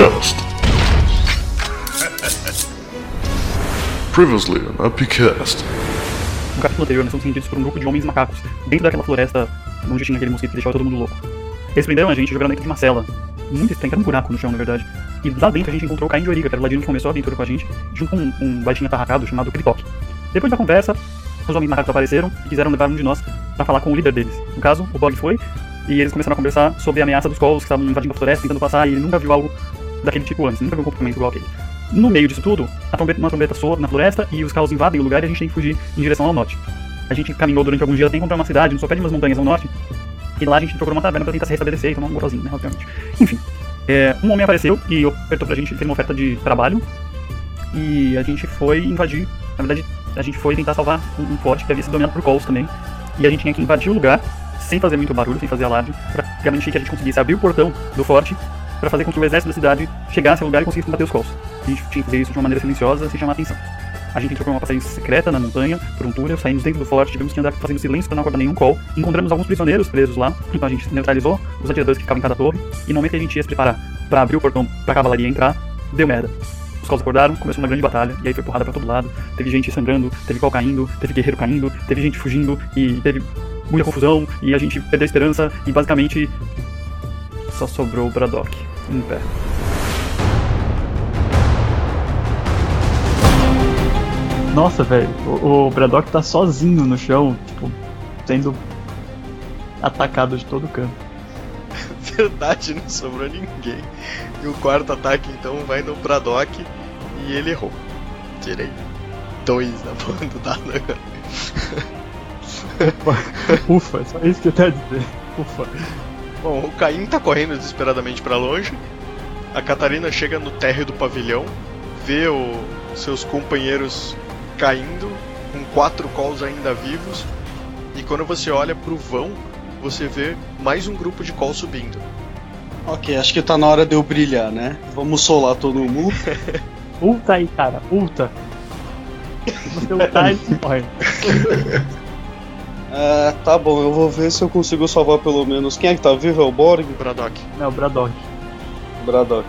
Upcast. Previously on Upcast. No capítulo anterior, nós somos seguidos por um grupo de homens macacos dentro daquela floresta onde tinha aquele mosquito que deixava todo mundo louco. Eles prenderam a gente jogando dentro de uma cela. Muito estranho, era um buraco no chão, na verdade. E lá dentro a gente encontrou o Caim de Origa, que era o ladino que começou a aventura com a gente, junto com um, baixinho atarracado chamado Kritok. Depois da conversa, os homens macacos apareceram e quiseram levar um de nós pra falar com o líder deles. No caso, o Bog foi, e eles começaram a conversar sobre a ameaça dos Colos que estavam invadindo a floresta, tentando passar, e ele nunca viu algo daquele tipo antes, nunca viu um comportamento igual aquele. No meio disso tudo, trombeta, uma trombeta soa na floresta e os carros invadem o lugar e a gente tem que fugir em direção ao norte. A gente caminhou durante alguns dias até encontrar uma cidade no sopé de umas montanhas ao norte, e lá a gente procurou uma taverna pra tentar se restabelecer e tomar um gostosinho, né, obviamente. Enfim, é, um homem apareceu e ofertou pra gente, fez uma oferta de trabalho, e a gente foi invadir, na verdade, a gente foi tentar salvar um, um forte que havia sido dominado por Colos também, e a gente tinha que invadir o lugar, sem fazer muito barulho, sem fazer alarde, pra garantir que a gente conseguisse abrir o portão do forte, pra fazer com que o exército da cidade chegasse ao lugar e conseguisse combater os Colos. A gente tinha que fazer isso de uma maneira silenciosa, sem chamar atenção. A gente entrou por uma passagem secreta na montanha, por um túnel, saímos dentro do forte, tivemos que andar fazendo silêncio para não acordar nenhum call. Encontramos alguns prisioneiros presos lá, então a gente neutralizou os atiradores que ficavam em cada torre. E no momento que a gente ia se preparar para abrir o portão pra cavalaria entrar, deu merda. Os calls acordaram, começou uma grande batalha, e aí foi porrada pra todo lado. Teve gente sangrando, teve call caindo, teve guerreiro caindo, teve gente fugindo, e teve muita confusão, e a gente perdeu a esperança, e basicamente só sobrou o Braddock em pé. Nossa, velho, o, o Braddock tá sozinho no chão, tipo, sendo atacado de todo canto. Verdade, não sobrou ninguém. E o quarto ataque então vai no Braddock e ele errou. Tirei dois da banda do dado agora. Ufa, é só isso que eu tenho a dizer. Ufa. Bom, o Caim tá correndo desesperadamente pra longe. A Catarina chega no térreo do pavilhão, vê o, seus companheiros caindo, com quatro calls ainda vivos. E quando você olha pro vão, você vê mais um grupo de calls subindo. Ok, acho que tá na hora de eu brilhar, né? Vamos solar todo mundo. Ulta aí, cara, ulta. Você ultar e morre. É, tá bom, eu vou ver se eu consigo salvar pelo menos. Quem é que tá vivo? É o Borg? Braddock. Não, o Braddock. Braddock.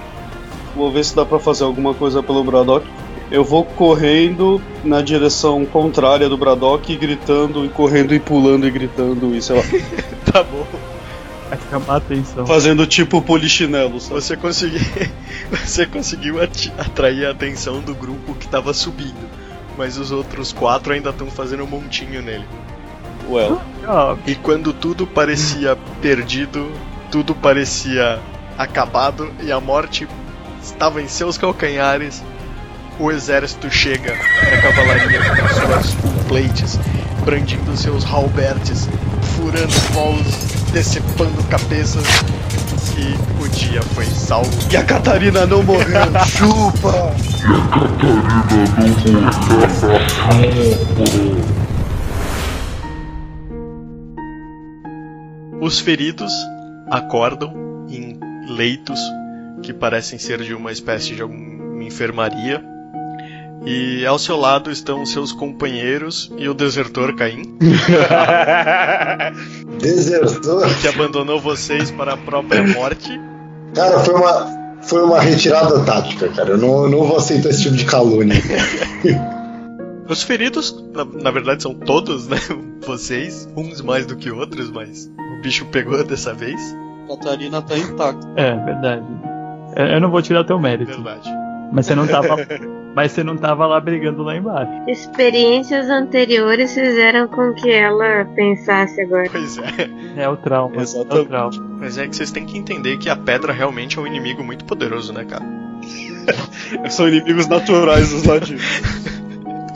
Vou ver se dá pra fazer alguma coisa pelo Braddock. Eu vou correndo na direção contrária do Braddock, gritando e correndo e pulando e gritando e sei lá. Tá bom. Vai chamar a atenção. Fazendo tipo polichinelo, sabe? Você conseguiu, você conseguiu atrair a atenção do grupo que tava subindo. Mas os outros quatro ainda estão fazendo um montinho nele. Well. Ah, E quando tudo parecia perdido, tudo parecia acabado e a morte estava em seus calcanhares, o exército chega na cavalaria com suas plates, brandindo seus halbertes, furando polos, decepando cabeças. E o dia foi salvo. E a Catarina não morreu, chupa! Os feridos acordam em leitos que parecem ser de uma espécie de alguma enfermaria. E ao seu lado estão seus companheiros e o desertor Caim, Desertor. que abandonou vocês para a própria morte. Cara, foi uma, foi uma retirada tática, cara. Eu não, não vou aceitar esse tipo de calúnia. Os feridos, na, na verdade, são todos, né? Vocês, uns mais do que outros, mas o bicho pegou dessa vez. Catarina tá intacta. é, verdade. Eu eu não vou tirar teu mérito. Verdade. Mas você não tava. mas você não tava lá brigando lá embaixo. Experiências anteriores fizeram com que ela pensasse agora. Pois é. É o trauma. É o Exatamente. trauma. Mas é que vocês têm que entender que a pedra realmente é um inimigo muito poderoso, né, cara? São inimigos naturais dos ladinos.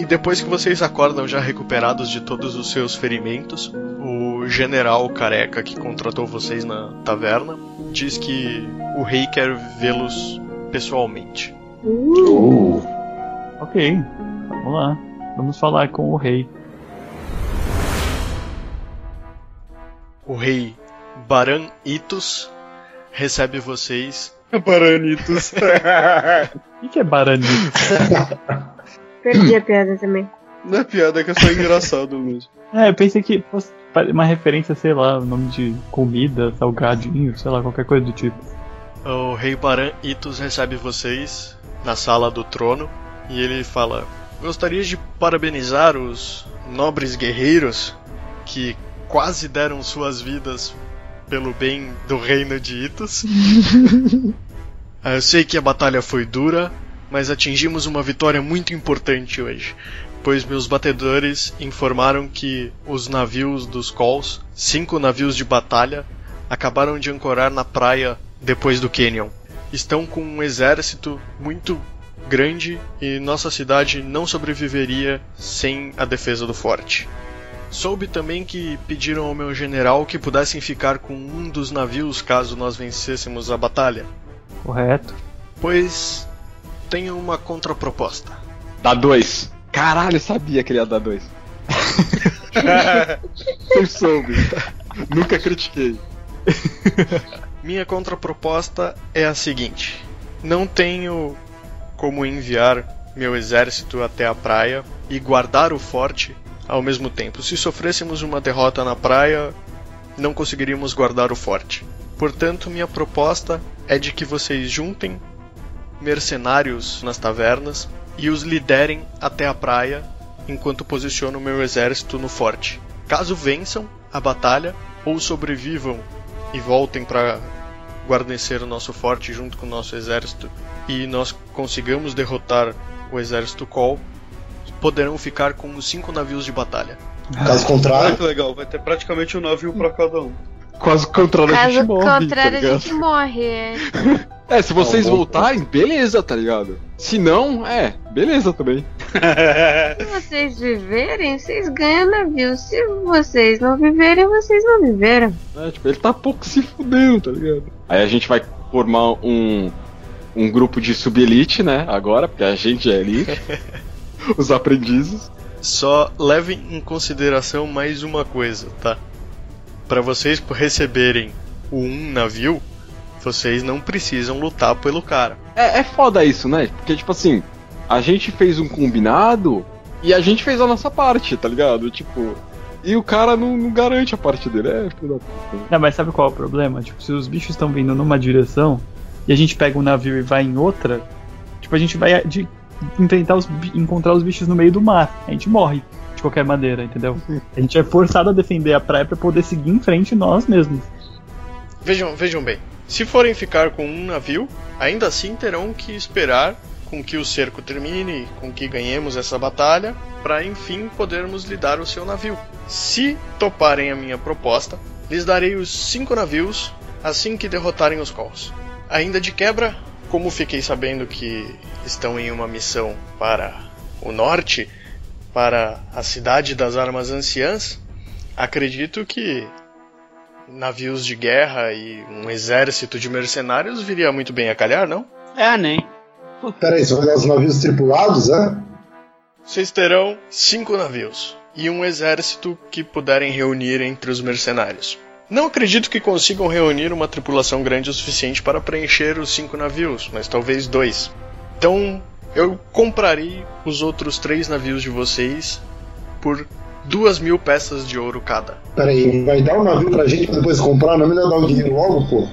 E depois que vocês acordam já recuperados de todos os seus ferimentos, o general careca que contratou vocês na taverna diz que o rei quer vê-los pessoalmente. Uh, Ok, vamos lá. Vamos falar com o rei. O rei Baran Itus recebe vocês Baranitos. O que que é Baranito? Perdi a piada também. Não é piada, é que é só engraçado mesmo. É, eu pensei que fosse uma referência, sei lá, o nome de comida, salgadinho, sei lá, qualquer coisa do tipo. O rei Baran Itus recebe vocês na sala do trono e ele fala: Gostaria de parabenizar os nobres guerreiros que quase deram suas vidas pelo bem do reino de Itus. Ah, Eu sei que a batalha foi dura, mas atingimos uma vitória muito importante hoje, pois meus batedores informaram que os navios dos Calls, cinco navios de batalha, acabaram de ancorar na praia depois do Canyon. Estão com um exército muito grande e nossa cidade não sobreviveria sem a defesa do forte. Soube também que pediram ao meu general que pudessem ficar com um dos navios caso nós vencêssemos a batalha, Correto. pois tenho uma contraproposta. Dá dois. Caralho, eu sabia que ele ia dar dois. Eu soube. Nunca critiquei. Minha contraproposta é a seguinte: não tenho como enviar meu exército até a praia e guardar o forte ao mesmo tempo. Se sofrêssemos uma derrota na praia, não conseguiríamos guardar o forte. Portanto, minha proposta é de que vocês juntem mercenários nas tavernas e os liderem até a praia enquanto posiciono meu exército no forte. Caso vençam a batalha ou sobrevivam e voltem para guarnecer o nosso forte junto com o nosso exército e nós consigamos derrotar o exército Col, poderão ficar com os cinco navios de batalha. Caso Ah, contrário, que legal, vai ter praticamente um navio pra cada um. Quase o contrário a Caso gente morre, tá contrário, a ligado? gente morre. É. Se vocês voltarem, beleza, tá ligado? Se não, é, beleza também. Se vocês viverem, vocês ganham navio. Se vocês não viverem, vocês não viveram. É, tipo, ele tá pouco se fudendo, tá ligado? Aí a gente vai formar um, um grupo de sub-elite, né? Agora, porque a gente é elite. Os aprendizes. Só levem em consideração mais uma coisa, tá? Para vocês receberem o um navio, vocês não precisam lutar pelo cara. É, é foda isso, né? Porque, tipo assim, a gente fez um combinado e a gente fez a nossa parte, tá ligado? Tipo. E o cara não, não garante a parte dele. É, filho da puta. Não, mas sabe qual é o problema? Tipo, se os bichos estão vindo numa direção e a gente pega um navio e vai em outra, tipo, a gente vai de, enfrentar os, encontrar os bichos no meio do mar. A gente morre de qualquer maneira, entendeu? A gente é forçado a defender a praia pra poder seguir em frente nós mesmos. Vejam, vejam bem. Se forem ficar com um navio, ainda assim terão que esperar com que o cerco termine, com que ganhemos essa batalha, para enfim podermos lhe dar o seu navio. Se toparem a minha proposta, lhes darei os cinco navios assim que derrotarem os Calls. Ainda de quebra, como fiquei sabendo que estão em uma missão para o norte, para a cidade das armas anciãs, acredito que navios de guerra e um exército de mercenários viria muito bem a calhar, não? É, nem. peraí, você vai dar os navios tripulados, é? Vocês terão cinco navios e um exército que puderem reunir entre os mercenários. Não acredito que consigam reunir uma tripulação grande o suficiente para preencher os cinco navios, mas talvez dois. Então eu comprarei os outros três navios de vocês por duas mil peças de ouro cada. Peraí, vai dar o navio pra gente pra depois comprar? Não é melhor dar o dinheiro logo, pô?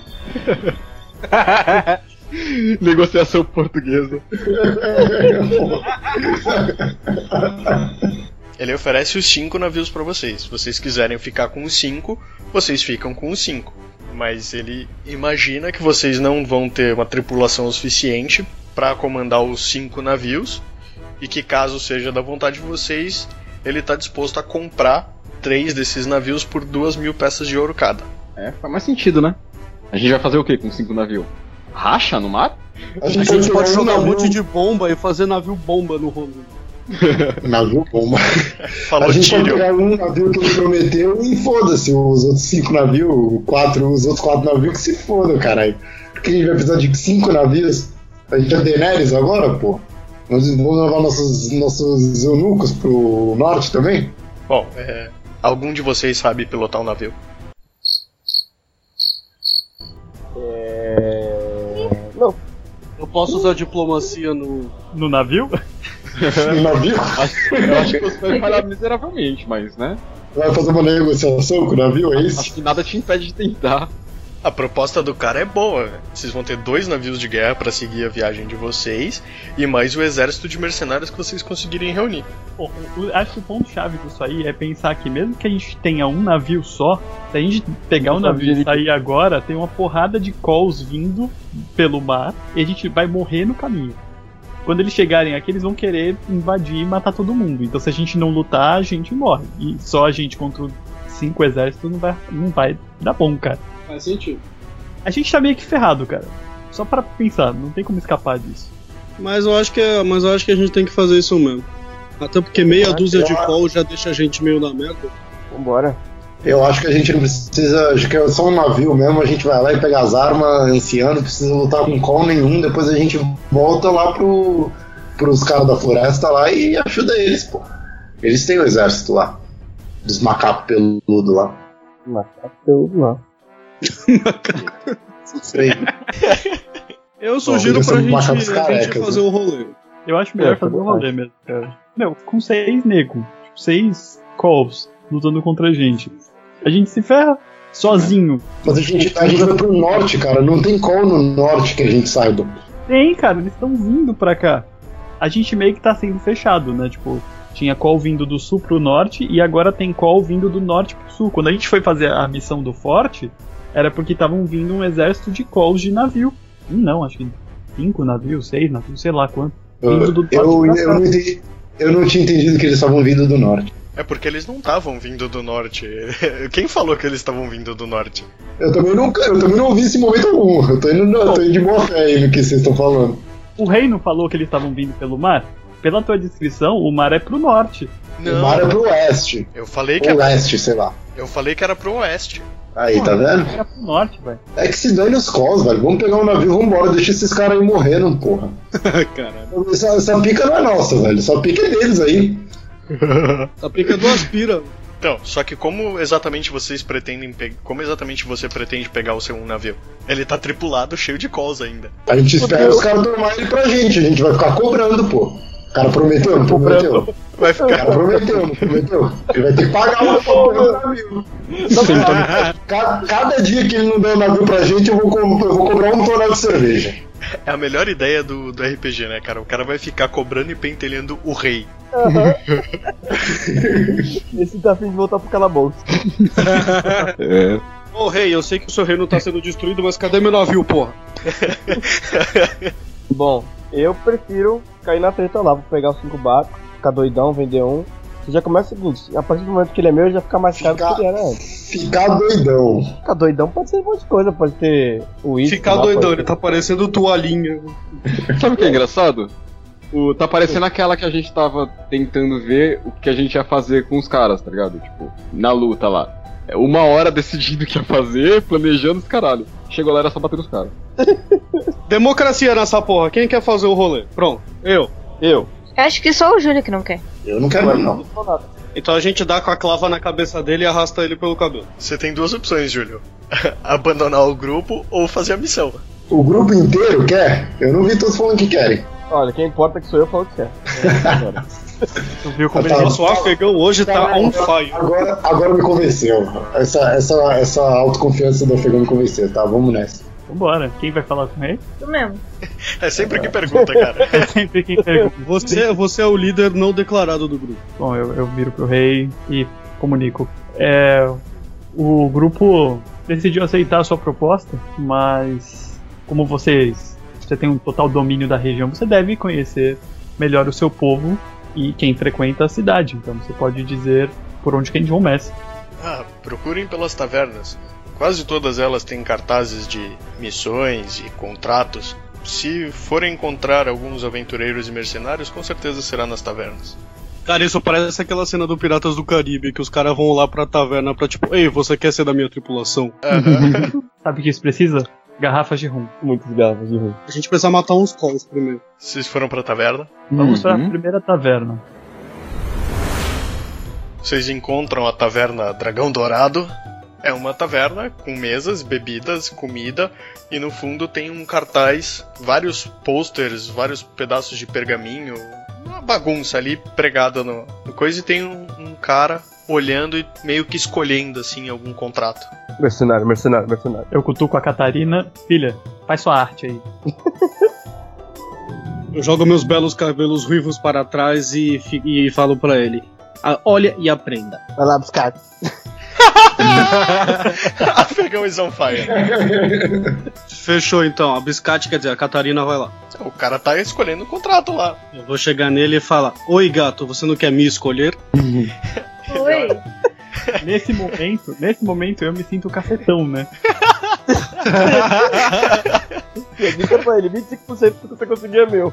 Negociação portuguesa. Ele oferece os cinco navios para vocês. Se vocês quiserem ficar com os cinco, vocês ficam com os cinco. Mas ele imagina que vocês não vão ter uma tripulação suficiente para comandar os cinco navios e que caso seja da vontade de vocês, ele está disposto a comprar três desses navios por duas mil peças de ouro cada. É, faz mais sentido, né? A gente vai fazer o quê com cinco navios? Racha no mar? A A gente, gente pode jogar um monte de bomba e fazer navio bomba no rolê. Navio bomba. Falou a gente pode Tyrion. pegar um navio que ele prometeu e foda-se, os outros cinco navios, quatro, os outros quatro navios que se fodam, caralho. Porque a gente vai precisar de cinco navios. A gente é Daenerys agora, pô. Nós vamos levar nossos, nossos eunucos pro norte também? Bom, é, algum de vocês sabe pilotar um navio? Eu posso usar diplomacia no. No navio? No navio? Eu acho que você vai falhar miseravelmente, mas, né? Vai fazer uma negociação com o navio, é isso? Acho que nada te impede de tentar. A proposta do cara é boa. Vocês vão ter dois navios de guerra pra seguir a viagem de vocês e mais o exército de mercenários que vocês conseguirem reunir. O- o- acho que o ponto-chave disso aí é pensar que mesmo que a gente tenha um navio só, se a gente pegar um navio e sair agora, tem uma porrada de calls vindo pelo mar e a gente vai morrer no caminho. Quando eles chegarem aqui, eles vão querer invadir e matar todo mundo. Então se a gente não lutar, a gente morre. E só a gente contra cinco exércitos não vai, não vai dar bom, cara. Faz sentido. A gente tá meio que ferrado, cara. Só para pensar, não tem como escapar disso. Mas eu acho que é, mas eu acho que a gente tem que fazer isso mesmo. Até porque meia dúzia de call já deixa a gente meio na merda. Vambora. Eu acho que a gente não precisa. Acho que é só um navio mesmo. A gente vai lá e pega as armas esse ano, não precisa lutar com call nenhum. Depois a gente volta lá pro, pros caras da floresta lá e ajuda eles, pô. Eles têm o exército lá. Dos macacos peludos lá. Macaco peludo lá. Sei. Eu sugiro eles pra gente, gente fazer o rolê. Eu acho melhor É, fazer um rolê mesmo, cara. Meu, com seis nego, tipo, seis calls lutando contra a gente. A gente se ferra sozinho. Mas a gente, a gente vai pro norte, cara. Não tem call no norte que a gente saiba. Tem, cara, eles estão vindo pra cá. A gente meio que tá sendo fechado, né? Tipo, tinha call vindo do sul pro norte e agora tem call vindo do norte pro sul. Quando a gente foi fazer a missão do forte, era porque estavam vindo um exército de calls de navio. Não, acho que cinco navios, seis navios, sei lá quanto. Vindo do Eu, eu, cá. não entendi, eu não tinha entendido que eles estavam vindo do norte. É porque eles não estavam vindo do norte. Quem falou que eles estavam vindo do norte? Eu também não, eu também não ouvi esse momento algum. Eu tô indo, eu tô indo de boa fé aí no que vocês estão falando. O rei não falou que eles estavam vindo pelo mar? Pela tua descrição, o mar é pro norte. O mar é pro oeste. Eu falei que Ou era, leste, sei lá. eu falei que era pro oeste. Aí, tá vendo? Era pro norte, velho. É que se dane os calls, velho. Vamos pegar um navio, vambora. Deixa esses caras aí morrendo, porra. Caralho. Essa, essa pica não é nossa, velho. Essa pica é deles aí. A pica do aspira. Então, só que como exatamente vocês pretendem pegar. Como exatamente você pretende pegar o seu um navio? Ele tá tripulado, cheio de calls ainda. A gente espera os caras tomar ele pra gente. A gente vai ficar cobrando, pô. O cara prometeu, não prometeu? Vai O ficar. cara prometeu, não prometeu? Ele vai ter que pagar uma porra do navio. Cada, cada dia que ele não der o navio pra gente, eu vou, eu vou cobrar um tonel de cerveja. É a melhor ideia do, do RPG, né, cara? O cara vai ficar cobrando e pentelhando o rei. Esse tá afim de voltar pro calabouço. É. Ô rei, eu sei que o seu reino tá sendo destruído, mas cadê meu navio, porra? Bom, eu prefiro cair na treta lá, vou pegar os cinco barcos, ficar doidão, vender um. Você já começa o seguinte, a partir do momento que ele é meu, já fica mais caro do Ficar- que ele era antes. Ficar doidão. Ficar doidão pode ser um monte de coisa, pode ter o uísque. Ficar doidão, ele tá parecendo toalhinha. Sabe o que é engraçado? O, tá parecendo aquela que a gente tava tentando ver o que a gente ia fazer com os caras, tá ligado? Tipo, na luta lá. É uma hora decidindo o que ia fazer, planejando os caralho. Chegou lá era só bater nos caras. Democracia nessa porra, quem quer fazer o rolê? Pronto, eu. Eu. Eu acho que só o Júlio que não quer. Eu não quero mais, não. Então a gente dá com a clava na cabeça dele e arrasta ele pelo cabelo. Você tem duas opções, Júlio: abandonar o grupo ou fazer a missão. O grupo inteiro quer? Eu não vi todos falando que querem. Olha, quem importa que sou eu, falo que quer. Tu viu como Tá, ele Nosso afegão hoje tá on fire. Agora, agora me convenceu. Essa, essa, essa autoconfiança do afegão me convenceu, tá? Vamos nessa. Vambora. Quem vai falar com ele? Tu mesmo. É sempre que pergunta, cara. É sempre quem pergunta. Você, você é o líder não declarado do grupo. Bom, eu, eu viro pro rei e comunico. É, o grupo decidiu aceitar a sua proposta, mas como vocês você tem um total domínio da região, você deve conhecer melhor o seu povo e quem frequenta a cidade. Então você pode dizer por onde que a gente começa. Ah, procurem pelas tavernas. Quase todas elas têm cartazes de missões e contratos. Se forem encontrar alguns aventureiros e mercenários, com certeza será nas tavernas. Cara, isso parece aquela cena do Piratas do Caribe, que os caras vão lá pra taverna pra tipo, ei, você quer ser da minha tripulação? Aham. Sabe o que isso precisa? Garrafas de rum. Muitos garrafas de rum. A gente precisa matar uns calls primeiro. Vocês foram pra taverna? Vamos para a Uhum. primeira taverna. Vocês encontram a taverna Dragão Dourado. É uma taverna com mesas, bebidas, comida e no fundo tem um cartaz, vários posters, vários pedaços de pergaminho, uma bagunça ali pregada no, no coisa e tem um, um cara olhando e meio que escolhendo assim algum contrato. Mercenário, mercenário, mercenário. Eu cutuco a Catarina. Filha, faz sua arte aí. Eu jogo meus belos cabelos ruivos para trás e, e falo pra ele: "Ah, olha e aprenda. Vai lá buscar. Afegão is on fire. Fechou então, a biscate quer dizer, a Catarina vai lá. O cara tá escolhendo o contrato lá. Eu vou chegar nele e falar: Oi gato, você não quer me escolher? Oi. Nesse momento, nesse momento eu me sinto cafetão, né? Diga pra ele, 25% do que você conseguir é meu.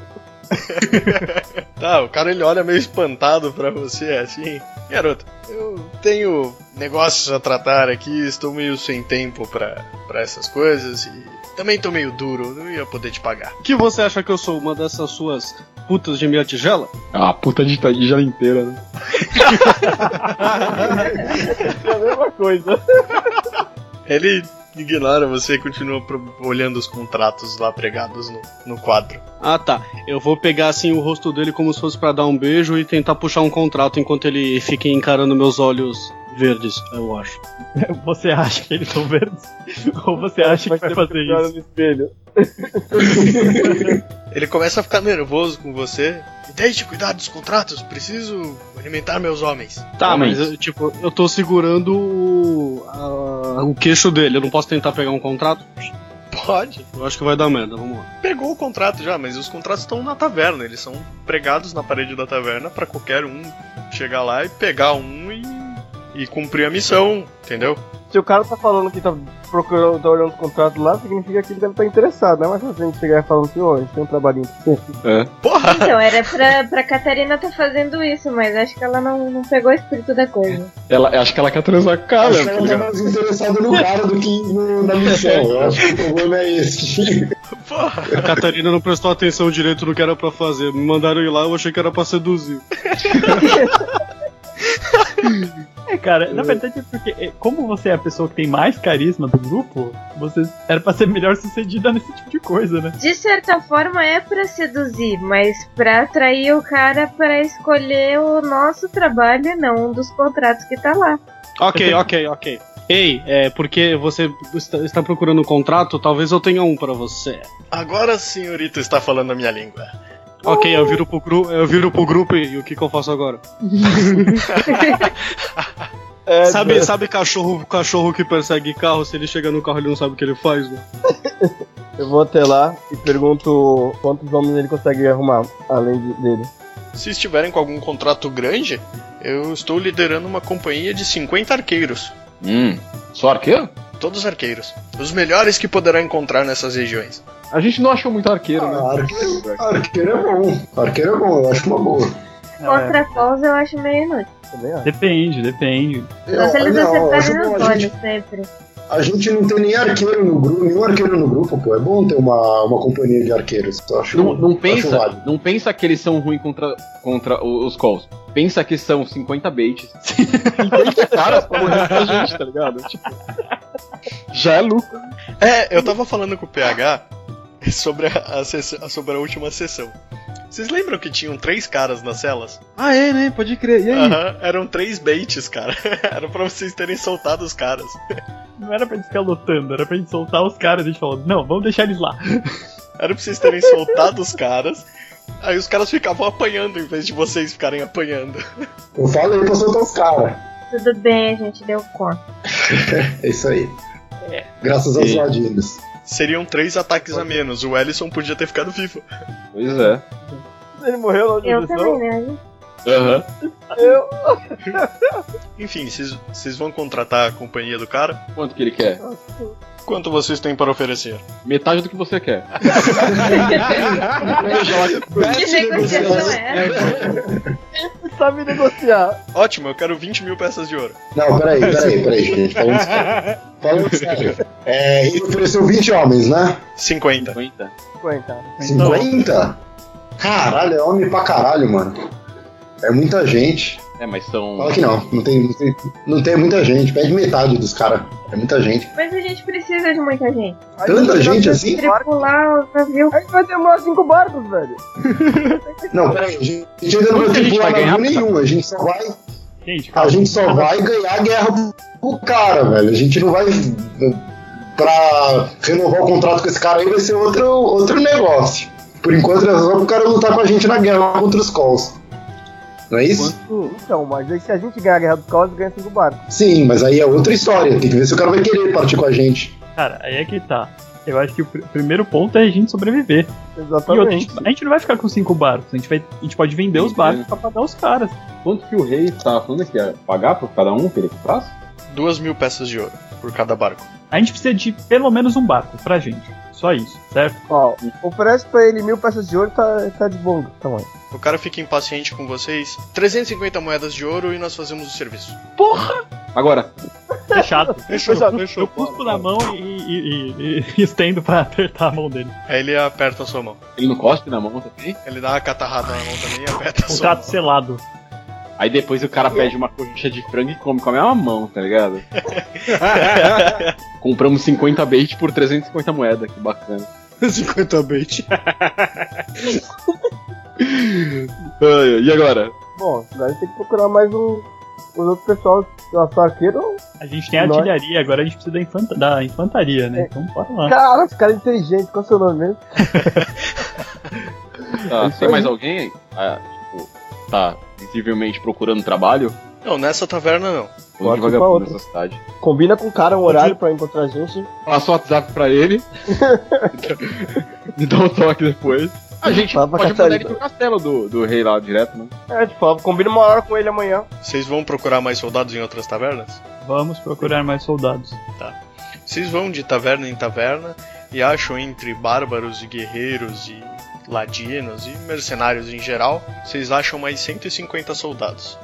Tá, o cara ele olha meio espantado pra você assim. Garoto, eu tenho negócios a tratar aqui, estou meio sem tempo pra, pra essas coisas e também tô meio duro, não ia poder te pagar. Que você acha que eu sou uma dessas suas putas de minha tigela? Ah, puta de tigela inteira, né? É a mesma coisa. Ele ignora você e continua olhando os contratos lá pregados no, no quadro. Ah tá, eu vou pegar assim o rosto dele como se fosse pra dar um beijo e tentar puxar um contrato enquanto ele fica encarando meus olhos verdes, eu acho. Você acha que eles são verdes? Ou você acha que vai fazer Olha isso? no espelho. Ele começa a ficar nervoso com você. E deixe cuidar dos contratos, preciso alimentar meus homens. Tá, Homens. mas eu, tipo, eu tô segurando o, a- o queixo dele, eu não posso tentar pegar um contrato? Pode. Eu acho que vai dar merda, vamos lá. Pegou o contrato já, mas os contratos estão na taverna. Eles são pregados na parede da taverna pra qualquer um chegar lá e pegar um e, e cumprir a missão, entendeu? Se o cara tá falando que tá procurando, tá olhando o contrato lá, significa que ele deve estar interessado, né? Mas se a gente chegar falando assim, ó, a gente tem um trabalhinho pra você. É. Porra! Então, era pra, pra Catarina tá fazendo isso, mas acho que ela não, não pegou o espírito da coisa. Ela, acho que ela quer transar com o cara, Acho que tá ela tá mais interessada no cara do que no- na missão. Eu acho que o problema é esse. Porra! A Catarina não prestou atenção direito no que era pra fazer. Me mandaram ir lá, eu achei que era pra seduzir. É, cara, na verdade é porque, é, como você é a pessoa que tem mais carisma do grupo, você era pra ser melhor sucedida nesse tipo de coisa, né? De certa forma é pra seduzir, mas pra atrair o cara pra escolher o nosso trabalho e não um dos contratos que tá lá. Ok, ok, ok. Ei, é porque você está, está procurando um contrato, talvez eu tenha um pra você. Agora a senhorita está falando a minha língua. Ok, eu viro pro, gru eu viro pro grupo e, o que, que eu faço agora? É, Sabe, sabe cachorro, cachorro que persegue carro, se ele chega no carro ele não sabe o que ele faz, né? Eu vou até lá e pergunto quantos homens ele consegue arrumar, além de- dele. Se estiverem com algum contrato grande, eu estou liderando uma companhia de 50 arqueiros. Hum, só arqueiro? Todos arqueiros. Os melhores que poderá encontrar nessas regiões. A gente não achou muito arqueiro, né? Ah, arqueiro, arqueiro é bom. Arqueiro é bom, eu acho uma boa. Não, é, Contra calls eu acho meio inútil. Também acho. depende, depende. Só se eles acertarem nos a, gente, olhos sempre. a gente não tem nem arqueiro no grupo, nenhum arqueiro no grupo, pô. É bom ter uma, uma companhia de arqueiros. Eu acho, Não, não pensa, válido. não pensa que eles são ruins contra, contra os calls. Pensa que são 50 baits. 50 caras pra morrer com a gente, tá ligado? Tipo, já é lucro. É, eu tava falando com o PH sobre a, a sobre a última sessão. Vocês lembram que tinham três caras nas celas? Ah, é, né? Pode crer. E aí? Aham, eram três baits, cara. Era pra vocês terem soltado os caras. Não era pra gente ficar lutando, era pra gente soltar os caras. A gente falou, não, vamos deixar eles lá. Era pra vocês terem soltado os caras. Aí os caras ficavam apanhando em vez de vocês ficarem apanhando. Eu falei pra soltar os caras. Tudo bem, a gente deu conta. É isso aí. Graças aos E- ladinos. Seriam três ataques a menos. O Ellison podia ter ficado vivo. Pois é. Ele morreu na última Eu também, né? Aham. Eu. Enfim, vocês- vocês vão contratar a companhia do cara. Quanto que ele quer? Quanto vocês têm para oferecer? Metade do que você quer. Que negociação é essa? Sabe negociar. Ótimo, eu quero 20 mil peças de ouro. Não, peraí, peraí, peraí, gente. Falando sério. Falando sério. É, ele ofereceu 20 homens, né? 50. 50. 50. 50? Caralho, é homem pra caralho, mano. É muita gente. É, mas são. Fala que não, não tem, não tem, não tem muita gente. Pede metade dos caras. É muita gente. Mas a gente precisa de muita gente. Tanta gente assim? Tripular o navio. A gente vai demorar cinco barcos, velho. Não, peraí, a gente ainda não vai gente tripular navio nenhum. A gente só vai. Gente, A gente só vai ganhar a guerra pro cara, velho. A gente não vai. Pra renovar o contrato com esse cara aí vai ser outro, outro negócio. Por enquanto é só pro cara lutar com a gente na guerra contra os Calls. Não é isso? Então, mas aí se a gente ganhar a guerra dos Calls, ganha cinco barcos. Sim, mas aí é outra história. Tem que ver se o cara vai querer partir com a gente. Cara, aí é que tá. Eu acho que o pr- primeiro ponto é a gente sobreviver. E outra, a, Exatamente. gente, a gente não vai ficar com cinco barcos. A gente, vai, a gente pode vender os barcos pra pagar os caras. Quanto que o rei tava falando que ia pagar por cada um que ele comprasse? Duas mil peças de ouro por cada barco. A gente precisa de pelo menos um barco pra gente. Só isso, certo? Ó, oferece pra ele mil peças de ouro, tá, tá de bom tamanho. O cara fica impaciente com vocês. 350 moedas de ouro e nós fazemos o serviço. Agora, Fechado. Fechou, Eu cuspo na mão e, e- e- e estendo pra apertar a mão dele. Aí ele aperta a sua mão. ele não cospe na mão também? Ele dá uma catarrada na mão também e aperta a sua Contrato mão. selado. Aí depois o cara pede uma coxa de frango e come com a mesma mão, tá ligado? Compramos 50 bait por 350 moedas, que bacana. 50 bait. E agora? Bom, agora tem que procurar mais um. Os outros pessoal, nosso arqueiro. A gente tem a artilharia, agora a gente precisa da, infanta- da infantaria, né? Então bora lá. Cara, esse cara é inteligente, qual é o seu nome mesmo? Tá, isso tem aí. mais alguém? Ah, tipo, tá visivelmente procurando trabalho? Não, nessa taverna não. Pode de vagabundo outra. nessa cidade? Combina com o cara um horário pra encontrar a gente. Passa o WhatsApp pra ele. Me dá um toque depois. A gente Fala pode mandar ele pro castelo do, do rei lá direto, né? É, tipo, combina uma hora com ele amanhã. Vocês vão procurar mais soldados em outras tavernas? Vamos procurar mais soldados. Vocês vão de taverna em taverna e acham entre bárbaros e guerreiros e ladinos e mercenários em geral, vocês acham mais 150 soldados.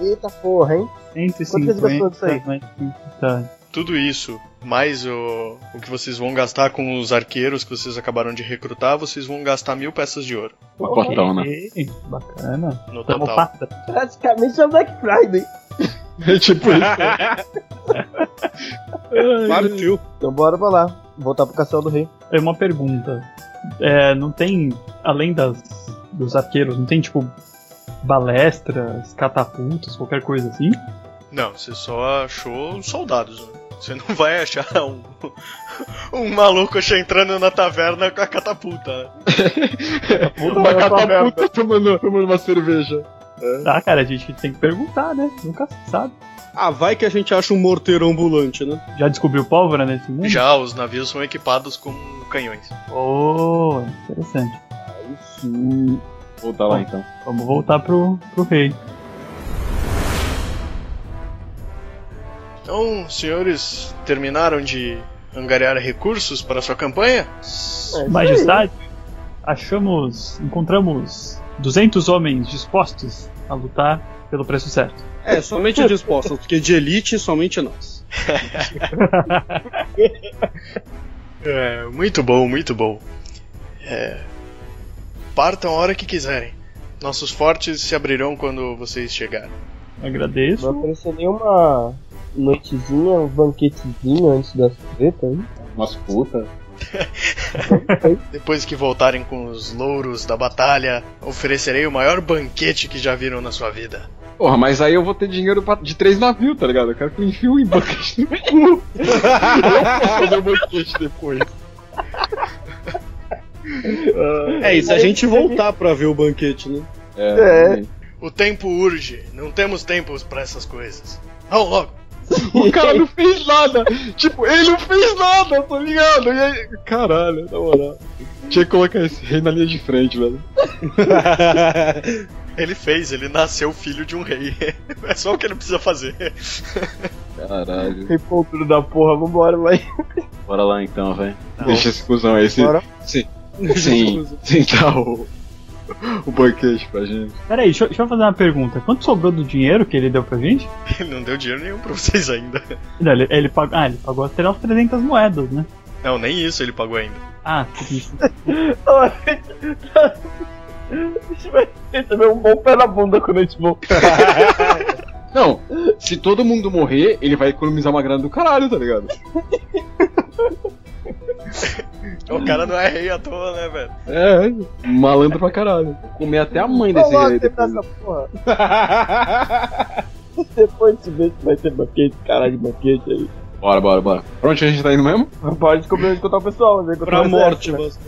Eita porra, hein? 150. Quanto que você gastou disso aí? mais Tá. Tudo isso, mais o, o que vocês vão gastar com os arqueiros que vocês acabaram de recrutar, vocês vão gastar mil peças de ouro Pacotão, né? Ok, Bacana. no Tamo total. pata. Praticamente é o Black Friday. É tipo isso. Partiu. Então bora pra lá. Voltar pro castelo do rei. É uma pergunta. É, não tem, além das, dos arqueiros, não tem tipo balestras, catapultas, qualquer coisa assim? Não, você só achou soldados. né? Você não vai achar um, um maluco entrando na taverna com a catapulta. né? Uma catapulta tomando, tomando uma cerveja. Tá, cara, a gente tem que perguntar, né? Nunca se sabe. Ah, vai que a gente acha um morteiro ambulante, né? Já descobriu pólvora nesse mundo? Já os navios são equipados com canhões. Oh, interessante. Voltar lá então. Vamos voltar pro, pro rei. Então, senhores, terminaram de angariar recursos para sua campanha? É. Majestade, achamos, encontramos 200 homens dispostos a lutar pelo preço certo. É, somente dispostos, porque de elite somente nós. É, muito bom, muito bom. É, partam a hora que quiserem. Nossos fortes se abrirão quando vocês chegarem. Agradeço. Vai oferecer nem uma noitezinha, um banquetezinho antes das tretas, hein? Umas putas. Depois que voltarem com os louros da batalha, oferecerei o maior banquete que já viram na sua vida. Porra, mas aí eu vou ter dinheiro pra- de três navios, tá ligado? Eu quero que eu enfie um em banquete no cu. eu posso fazer o banquete depois. É, e se a gente voltar pra ver o banquete, né? É. O tempo urge, não temos tempo para essas coisas. Vão logo! O cara não fez nada. Tipo, ele não fez nada, tá ligado? E aí, caralho, na moral. Tinha que colocar esse rei na linha de frente, velho. Ele fez, ele nasceu filho de um rei. É só o que ele precisa fazer. Caralho. Rei pontudo da porra, vambora lá. Bora lá então, velho. Tá Deixa esse cuzão aí, sim, sim, sim, tá o, o banquete pra gente. Peraí, deixa, eu- deixa eu fazer uma pergunta. Quanto sobrou do dinheiro que ele deu pra gente? Ele não deu dinheiro nenhum pra vocês ainda. Não, ele, ele pagou, ah, ele pagou até as 300 moedas, né? Não, nem isso ele pagou ainda. Ah, tudo isso. A gente vai receber um bom pé na bunda quando a gente voltar. Não, se todo mundo morrer, ele vai economizar uma grana do caralho, tá ligado? O cara não é rei à toa, né, velho? É, malandro pra caralho. Comer até a mãe desse rei depois. essa porra. Depois de ver se vai ter banquete, caralho de banquete aí. Bora, bora, bora. Pra onde a gente tá indo mesmo? Pode descobrir onde encontrar o pessoal, né? Pra morte, você.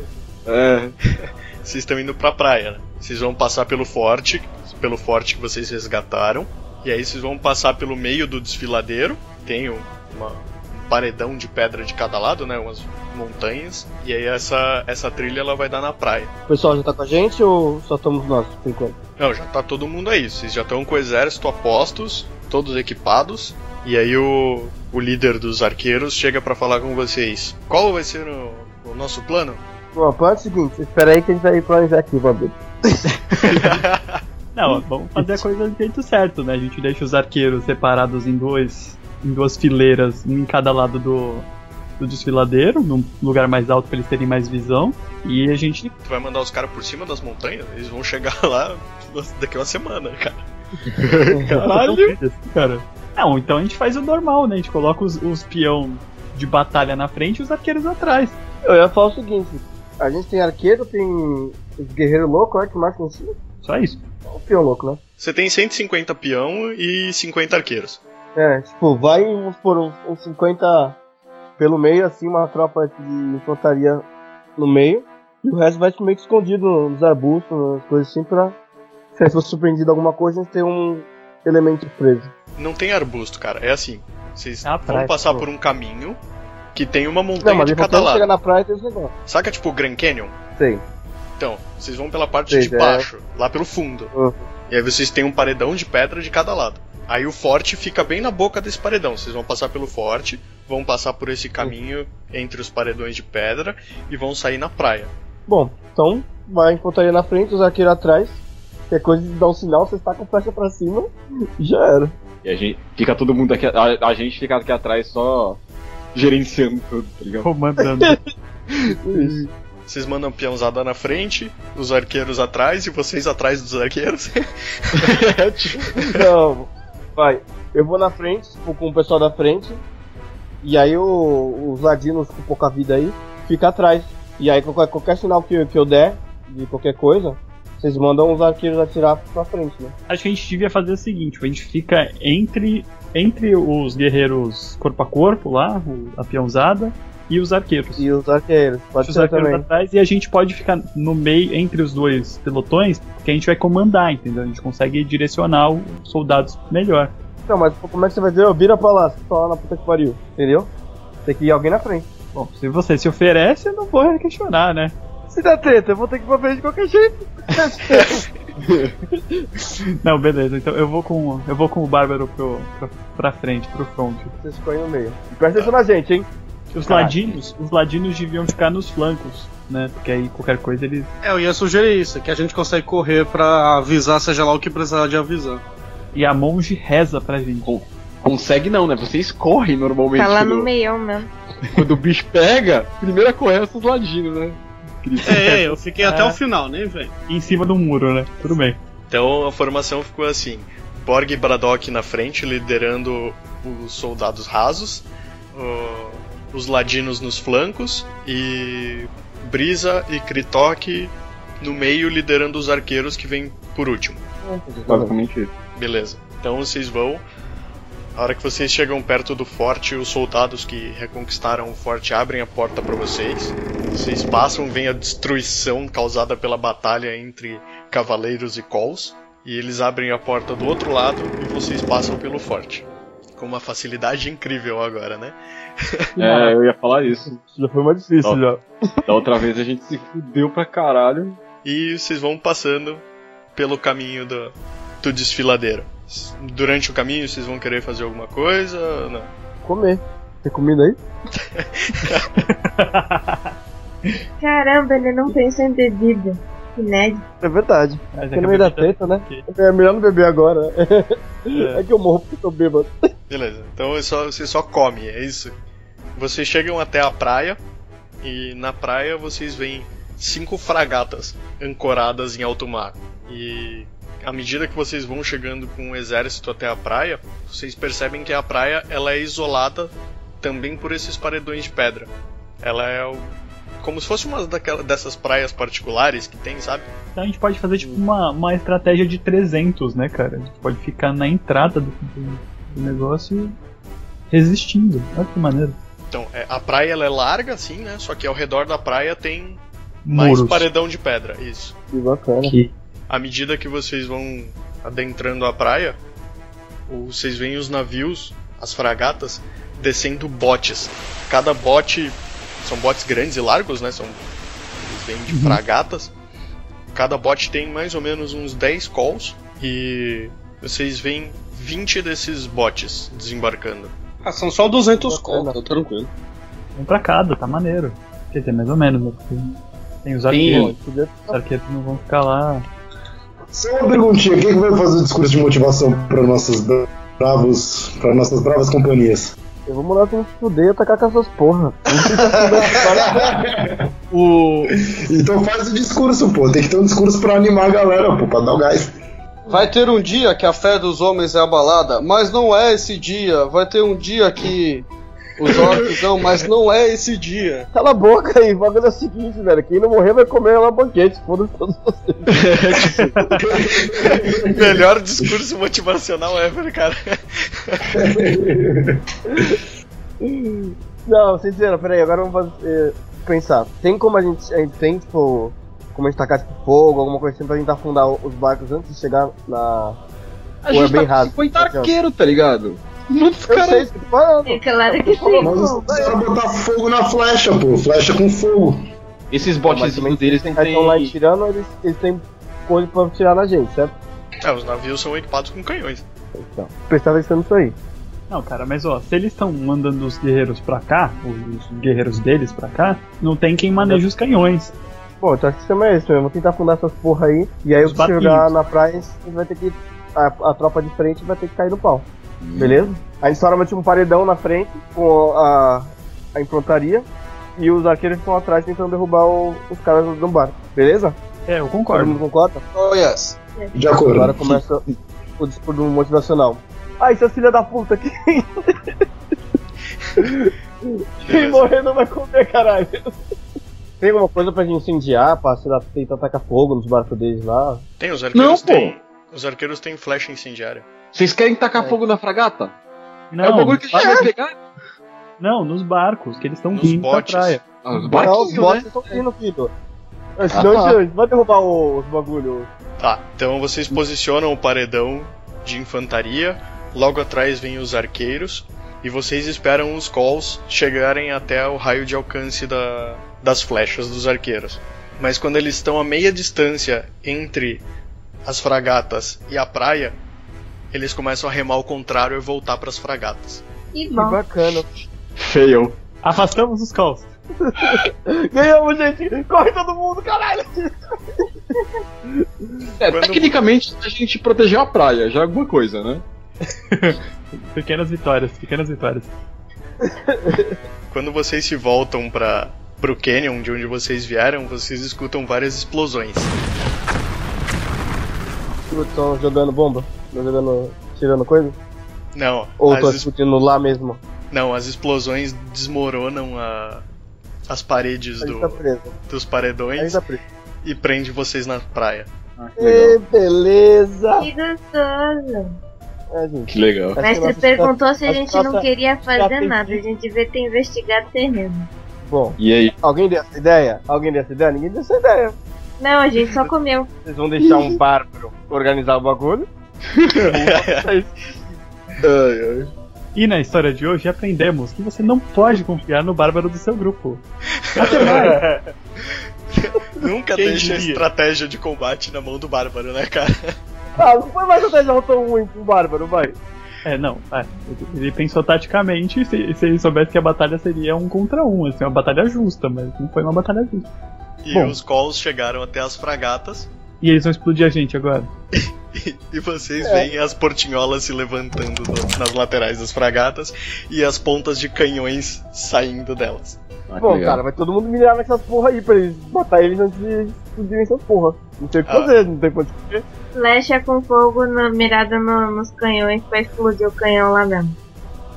É. Vocês estão indo pra praia, né? Vocês vão passar pelo forte, pelo forte que vocês resgataram. E aí vocês vão passar pelo meio do desfiladeiro. Tem um, uma- um paredão de pedra de cada lado, né? Umas montanhas. E aí essa, essa trilha ela vai dar na praia. O pessoal já tá com a gente ou só estamos nós, por enquanto? Não, já tá todo mundo aí. Vocês já estão com o exército a postos, todos equipados. E aí o, o líder dos arqueiros chega pra falar com vocês. Qual vai ser o, o nosso plano? Bom, o plano é o seguinte, espera aí que a gente vai planejar aqui, Babu. Não, vamos fazer a coisa do jeito certo, né? A gente deixa os arqueiros separados em dois, em duas fileiras, um em cada lado do, do desfiladeiro, num lugar mais alto pra eles terem mais visão. E a gente Tu vai mandar os caras por cima das montanhas? Eles vão chegar lá daqui a uma semana, cara. Caralho! cara. Não, então a gente faz o normal, né? A gente coloca os, os peão de batalha na frente e os arqueiros atrás. Eu ia falar o seguinte, a gente tem arqueiro, tem os guerreiros loucos, olha que mais em cima. Só isso. O peão louco, né? Você tem 150 peão e 50 arqueiros. É, tipo, vai uns por uns, uns 50 pelo meio, assim, uma tropa de infantaria no meio. E o resto vai meio que escondido nos arbustos, nas coisas assim, pra. Se for surpreendido alguma coisa, a gente tem um elemento preso. Não tem arbusto, cara. É assim. Vocês É a vão passar pô. por um caminho que tem uma Não, montanha mas de cada lado. chegar na praia esse negócio. Saca tipo o Grand Canyon? Sei. Então, vocês vão pela parte Sei, de é. baixo, lá pelo fundo. Uhum. E aí vocês têm um paredão de pedra de cada lado. Aí o forte fica bem na boca desse paredão. Vocês vão passar pelo forte, vão passar por esse caminho entre os paredões de pedra e vão sair na praia. Bom, então vai infantaria na frente, os arqueiros atrás. Qualquer coisa de dar um sinal, você está com a flecha pra cima e já era. E a gente fica todo mundo aqui. A, a gente fica aqui atrás só gerenciando tudo, tá ligado? Comandando. Isso. Vocês mandam peãozada na frente, os arqueiros atrás e vocês atrás dos arqueiros. Não, vai. Eu vou na frente, tipo, com o pessoal da frente. E aí o- os ladinos com pouca vida aí fica atrás. E aí qualquer, qualquer sinal que, que eu der, de qualquer coisa, vocês mandam os arqueiros atirar pra frente, né? Acho que a gente devia fazer o seguinte: a gente fica entre, entre os guerreiros corpo a corpo lá, a peãozada, e os arqueiros. E os arqueiros, pode os ser arqueiros também. atrás e a gente pode ficar no meio entre os dois pelotões, porque a gente vai comandar, entendeu? A gente consegue direcionar os soldados melhor. Não, mas como é que você vai dizer? Eu vira pra lá, tá lá na puta que pariu, entendeu? Tem que ir alguém na frente. Bom, se você se oferece, eu não vou questionar, né? Se der treta, eu vou ter que ir pra frente de qualquer jeito. Não, beleza. Então eu vou com eu vou com o bárbaro pro, pra, pra frente, pro front. Vocês aí no meio. E presta atenção na gente, hein? Os Caralho. ladinos, os ladinos deviam ficar nos flancos, né? Porque aí qualquer coisa eles É, eu ia sugerir isso, que a gente consegue correr pra avisar, seja lá o que precisar de avisar. e a monge reza pra gente. Consegue não, né? Vocês correm normalmente. Tá lá no- no meião mesmo. Quando o bicho pega, primeiro a correr é os ladinos, né? É, eu fiquei até É. o final, nem vem. em cima do muro, né? Tudo bem. Então a formação ficou assim: Borg e Braddock na frente, liderando os soldados rasos, o- os ladinos nos flancos e Brisa e Kritok no meio, liderando os arqueiros que vêm por último. Basicamente isso. Beleza. Então vocês vão. A hora que vocês chegam perto do forte, os soldados que reconquistaram o forte abrem a porta para vocês. Vocês passam, vem a destruição causada pela batalha entre cavaleiros e cols. E eles abrem a porta do outro lado e vocês passam pelo forte. Com uma facilidade incrível agora, né? É, eu ia falar isso. Já foi mais difícil Ó. já. Da outra vez a gente se fudeu pra caralho. E vocês vão passando pelo caminho do, do desfiladeiro. Durante o caminho, vocês vão querer fazer alguma coisa? Não. Comer. Tem comida aí? Caramba, ele não pensou em bebida. Que nerd. É verdade. Mas no meio da treta, né? É melhor não beber agora. É que eu morro porque tô bêbado. Beleza, então só, você só come, é isso. Vocês chegam até a praia e na praia vocês veem cinco fragatas ancoradas em alto mar. E à medida que vocês vão chegando com o exército até a praia, vocês percebem que a praia ela é isolada também por esses paredões de pedra. Ela é o- como se fosse uma daquela, dessas praias particulares que tem, sabe? Então a gente pode fazer tipo uma, uma estratégia de 300, né, cara? A gente pode ficar na entrada do, do negócio resistindo. Olha que maneiro. Então, é, a praia ela é larga, assim, né? Só que ao redor da praia tem mais Muros. paredão de pedra, isso. Que bacana. Aqui. À medida que vocês vão adentrando a praia, o- vocês veem os navios, as fragatas, descendo botes. Cada bote são botes grandes e largos, né? São, eles vêm de fragatas. Cada bote tem mais ou menos uns 10 calls e vocês veem 20 desses botes desembarcando. Ah, são só 200 Bacana. conto, tá tranquilo. Um pra cada, tá maneiro. Quer dizer, mais ou menos, né? Porque tem os arqueiros. Podia- Os arqueiros não vão ficar lá. Só uma perguntinha, quem que vai fazer o discurso de motivação para nossos bravos, para nossas bravas companhias? Eu vou mandar se fuder e atacar com essas porra. O. Então faz o discurso, pô. Tem que ter um discurso pra animar a galera, pô, pra dar o gás. Vai ter um dia que a fé dos homens é abalada, mas não é esse dia. Vai ter um dia que os orcs não, mas não é esse dia. Cala a boca aí, o bagulho é o seguinte, velho. Quem não morrer vai comer lá banquete, foda-se todos vocês. Melhor discurso motivacional ever, cara. Não, sincero, peraí, agora vamos fazer, pensar. Tem como a gente, a gente tem, tipo, como a gente tacar tipo, fogo, alguma coisa assim pra tentar afundar os barcos antes de chegar na. A Ou é gente bem tá raso? com 50 arqueiro, tá ligado? Muitos caras. sei, que. É claro que sim. Nós pô. precisamos botar fogo na flecha, pô. Flecha com fogo. Esses Mas botes também deles tem eles estão lá e tirando, eles, eles têm coisa pra tirar na gente, certo? É, os navios são equipados com canhões. Então, prestar atenção nisso aí. Não, cara, mas ó, se eles estão mandando os guerreiros pra cá, os guerreiros deles pra cá, não tem quem maneje os canhões. Bom, então acho que o esquema é esse mesmo. Vou tentar afundar essas porra aí. E aí, Os o que chegar barquinhos. na praia, a gente vai ter que. A, a tropa de frente vai ter que cair no pau. Beleza? A gente estoura tipo um paredão na frente com a, a improntaria. E os arqueiros estão atrás tentando derrubar o- os caras do barco. Beleza? É, eu Todo concordo. mundo concorda? Oh yes. De acordo. Agora começa o discurso motivacional. Ai, seus filha da puta aqui. Quem morrer não vai comer, caralho. Tem alguma coisa pra gente incendiar, pra sei lá, tentar atacar fogo nos barcos deles lá? Tem, os arqueiros Não, pô. têm. Os arqueiros têm flecha incendiária. Vocês querem tacar fogo na fragata? Não, é o bagulho que a gente nos- vai pegar. não, nos barcos, que eles estão Nos vindo pra botes. praia. Ah, os Não, os barquinhos, bots né? estão vindo, filho. É, Senão tá. a gente vai derrubar os bagulho. Tá, então vocês posicionam o paredão de infantaria. Logo atrás vem os arqueiros. E vocês esperam os calls chegarem até o raio de alcance da- das flechas dos arqueiros. Mas quando eles estão a meia distância entre as fragatas e a praia, eles começam a remar ao contrário e voltar para as fragatas. Que Que bacana. Fail. Afastamos os calls. Ganhamos, gente! Corre todo mundo, caralho! É, Quando- tecnicamente a gente protegeu a praia, já é alguma coisa, né? Pequenas vitórias, pequenas vitórias. Quando vocês se voltam para pro canyon de onde vocês vieram, vocês escutam várias explosões. Estão jogando bomba? Estão jogando. tirando coisa? Não, Ou estão es- discutindo lá mesmo? não, as explosões desmoronam a- as paredes do- tá dos paredões tá e prende vocês na praia. Ah, que. Ê, beleza! Que gostoso. É. Que legal. O mestre nossa- perguntou se a gente não queria fazer nada. A gente devia ter investigado o terreno. Bom, E aí? alguém deu essa ideia? Alguém deu essa ideia? Ninguém deu essa ideia. Não, a gente só comeu. Vocês vão deixar um bárbaro organizar o bagulho? E na história de hoje aprendemos que você não pode confiar no bárbaro do seu grupo. Até mais. Nunca Quem deixa a estratégia de combate na mão do bárbaro, né, cara? Ah, não foi mais até já tão ruim pro bárbaro, vai. É, não, é, ele pensou taticamente se, se ele soubesse que a batalha seria um contra um, assim, uma batalha justa, mas não foi uma batalha justa. E Bom. os calls chegaram até as fragatas E eles vão explodir a gente agora. e vocês É. veem as portinholas se levantando do- nas laterais das fragatas e as pontas de canhões saindo delas. Ah, que Bom, legal. cara, vai todo mundo mirar nessas porra aí pra eles matar eles antes de explodirem essas porra. Não tem o que Ah. fazer, não tem pra onde correr. Flecha com fogo na, mirada no- nos canhões pra explodir o canhão lá mesmo.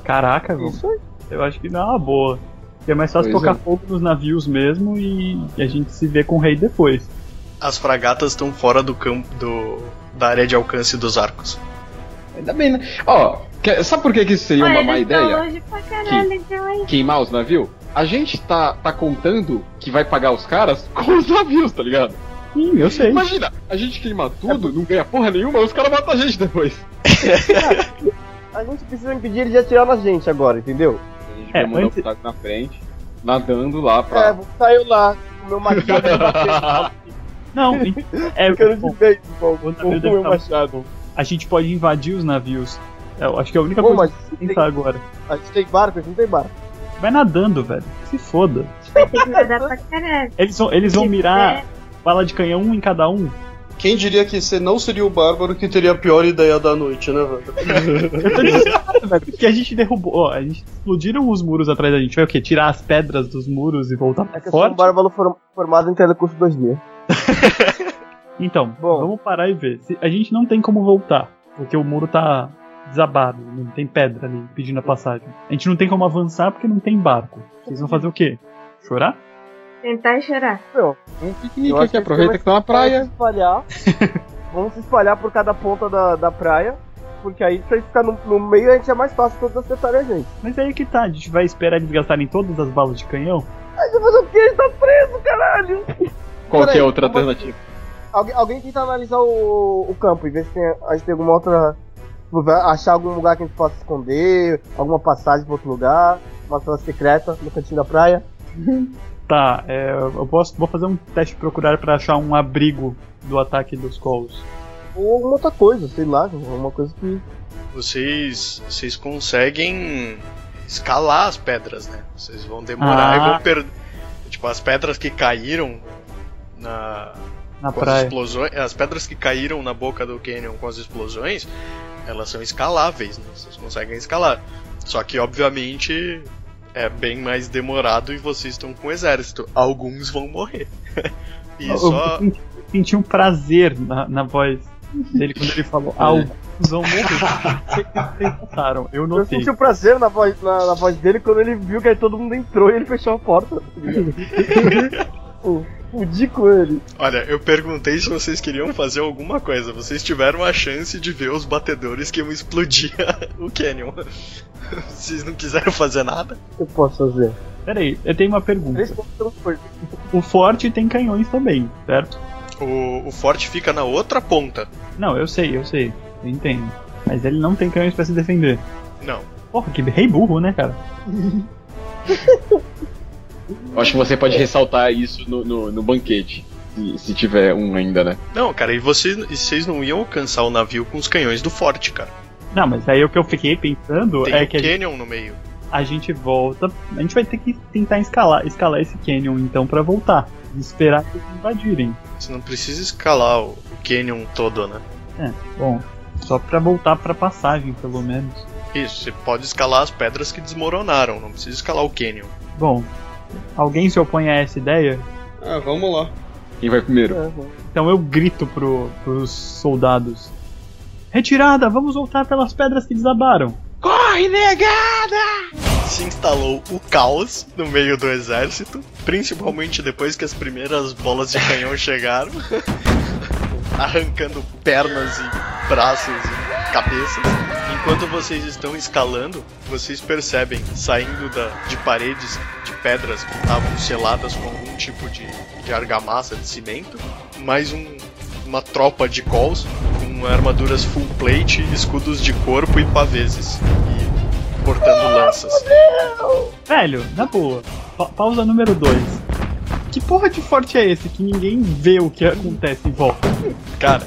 Caraca, velho. Isso aí. Eu acho que não é uma boa. É mais fácil Pois tocar é. fogo nos navios mesmo e, e a gente se vê com o rei depois. As fragatas estão fora do campo do, da área de alcance dos arcos. Ainda bem, né? Ó, sabe por que, que isso seria Olha, uma má ideia? longe pra caralho, então aí. Queimar os navios? A gente tá, tá contando que vai pagar os caras com os navios, tá ligado? Sim, eu sei. Imagina, a gente queima tudo, não ganha porra nenhuma, os caras matam a gente depois. A gente precisa impedir ele de atirar na gente agora, entendeu? A gente É, vai mandar antes- o na frente, nadando lá É, pra. vou sair lá com o meu machado bater Não, é, Eu quero vez com deve meu tá- machado. a gente pode invadir os navios. Eu acho que é a única Pô, coisa que que pensar agora. a gente tem barco, a gente não tem barco. Vai nadando, velho. Se foda. Vai dar pra caralho. Eles vão, eles vão mirar bala de canhão um em cada um. Quem diria que você não seria o bárbaro que teria a pior ideia da noite, né, velho? Eu tô desesperado, velho. Porque a gente derrubou. Ó, a gente explodiram os muros atrás da gente. Vai o quê? Tirar as pedras dos muros e voltar É pra sou um forte? bárbaro form- formado em telecurso 2D. Então, Bom. vamos parar e ver. Se- a gente não tem como voltar. Porque o muro tá desabado. Não tem pedra ali pedindo a passagem. A gente não tem como avançar porque não tem barco. Vocês vão fazer o quê? Chorar? Tentar chorar. Meu, Um eu piquenique aqui, que aproveita a que tá na praia. se espalhar. Vamos se espalhar por cada ponta da, da praia. Porque aí, se a gente ficar no, no meio, a gente é mais fácil todos acertarem a gente. Mas aí que tá. A gente vai esperar eles gastarem todas as balas de canhão? Aí você vai fazer o quê? A gente tá preso, caralho! Qual que é a outra como alternativa? Alguém, alguém tenta analisar o, o campo e ver se tem, a gente tem alguma outra. Achar algum lugar que a gente possa esconder, alguma passagem pra outro lugar, uma sala secreta no cantinho da praia. Tá, é, eu posso, vou fazer um teste de procurar pra achar um abrigo do ataque dos Calls. Ou alguma outra coisa, sei lá, alguma coisa que. Vocês, vocês conseguem escalar as pedras, né? Vocês vão demorar Ah. e vão perder. Tipo, as pedras que caíram na, Na com as praia. explosões. As pedras que caíram na boca do canyon com as explosões, elas são escaláveis, né? Vocês conseguem escalar. Só que, obviamente, é bem mais demorado e vocês estão com o exército. Alguns vão morrer. e Eu, só. eu senti, um prazer na, na voz dele quando ele falou: alguns vão morrer. Vocês notaram, eu Eu notei. senti o prazer na voz, na, na voz dele quando ele viu que aí todo mundo entrou e ele fechou a porta. Fudi com ele. Olha, eu perguntei se vocês queriam fazer alguma coisa. Vocês tiveram a chance de ver os batedores que iam explodir o canyon. Vocês não quiseram fazer nada? Eu posso fazer? Peraí, eu tenho uma pergunta. O forte tem canhões também, certo? O, o forte fica na outra ponta. Não, eu sei, eu sei. Eu entendo. Mas ele não tem canhões pra se defender. Não. Porra, que rei burro, né, cara? Eu acho que você pode ressaltar isso no, no, no banquete. Se, se tiver um ainda, né? Não, cara, e vocês, e vocês não iam alcançar o navio com os canhões do forte, cara. Não, mas aí o que eu fiquei pensando Tem é o que a gente, canyon no meio. a gente volta. A gente vai ter que tentar escalar, escalar esse canyon então pra voltar. E esperar que eles invadirem. Você não precisa escalar o, o canyon todo, né? É, bom. Só pra voltar pra passagem, pelo menos. Isso, você pode escalar as pedras que desmoronaram, não precisa escalar o canyon. Bom, alguém se opõe a essa ideia? Ah, vamos lá. Quem vai primeiro? Então eu grito pro, pros soldados: Retirada, vamos voltar pelas pedras que desabaram. Corre, negada! Se instalou o caos no meio do exército, principalmente depois que as primeiras bolas de canhão chegaram, arrancando pernas e braços e cabeças. Enquanto vocês estão escalando, vocês percebem saindo da, de paredes de pedras que estavam seladas com algum tipo de, de argamassa, de cimento, mais um, uma tropa de calls com armaduras full plate, escudos de corpo e paveses. E portando lanças. Velho, na boa. Pa- pausa número 2. Que porra de forte é esse que ninguém vê o que acontece em volta? Cara,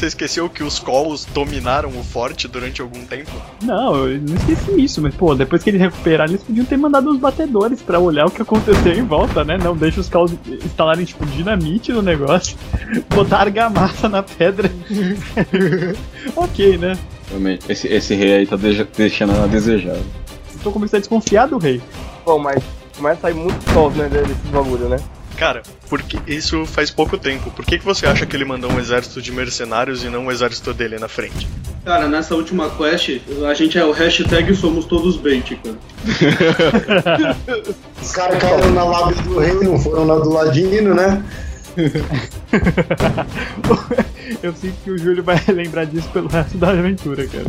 você esqueceu que os calls dominaram o forte durante algum tempo? Não, eu não esqueci isso, mas pô, depois que eles recuperaram, eles podiam ter mandado uns batedores pra olhar o que aconteceu em volta, né? Não deixa os caos instalarem tipo dinamite no negócio, botar argamassa na pedra. ok, né? Realmente, esse, esse rei aí tá deixando a desejar. Tô começando a desconfiar do rei. Bom, mas começa a sair muito sol, né, desses bagulho, né? Cara, porque isso faz pouco tempo. Por que, que você acha que ele mandou um exército de mercenários e não um exército dele na frente? Cara, nessa última quest, a gente é o hashtag somos todos bait, cara. Os caras caíram na lábia do rei, não foram na do Ladino, né? Eu sinto que o Júlio vai lembrar disso pelo resto da aventura, cara.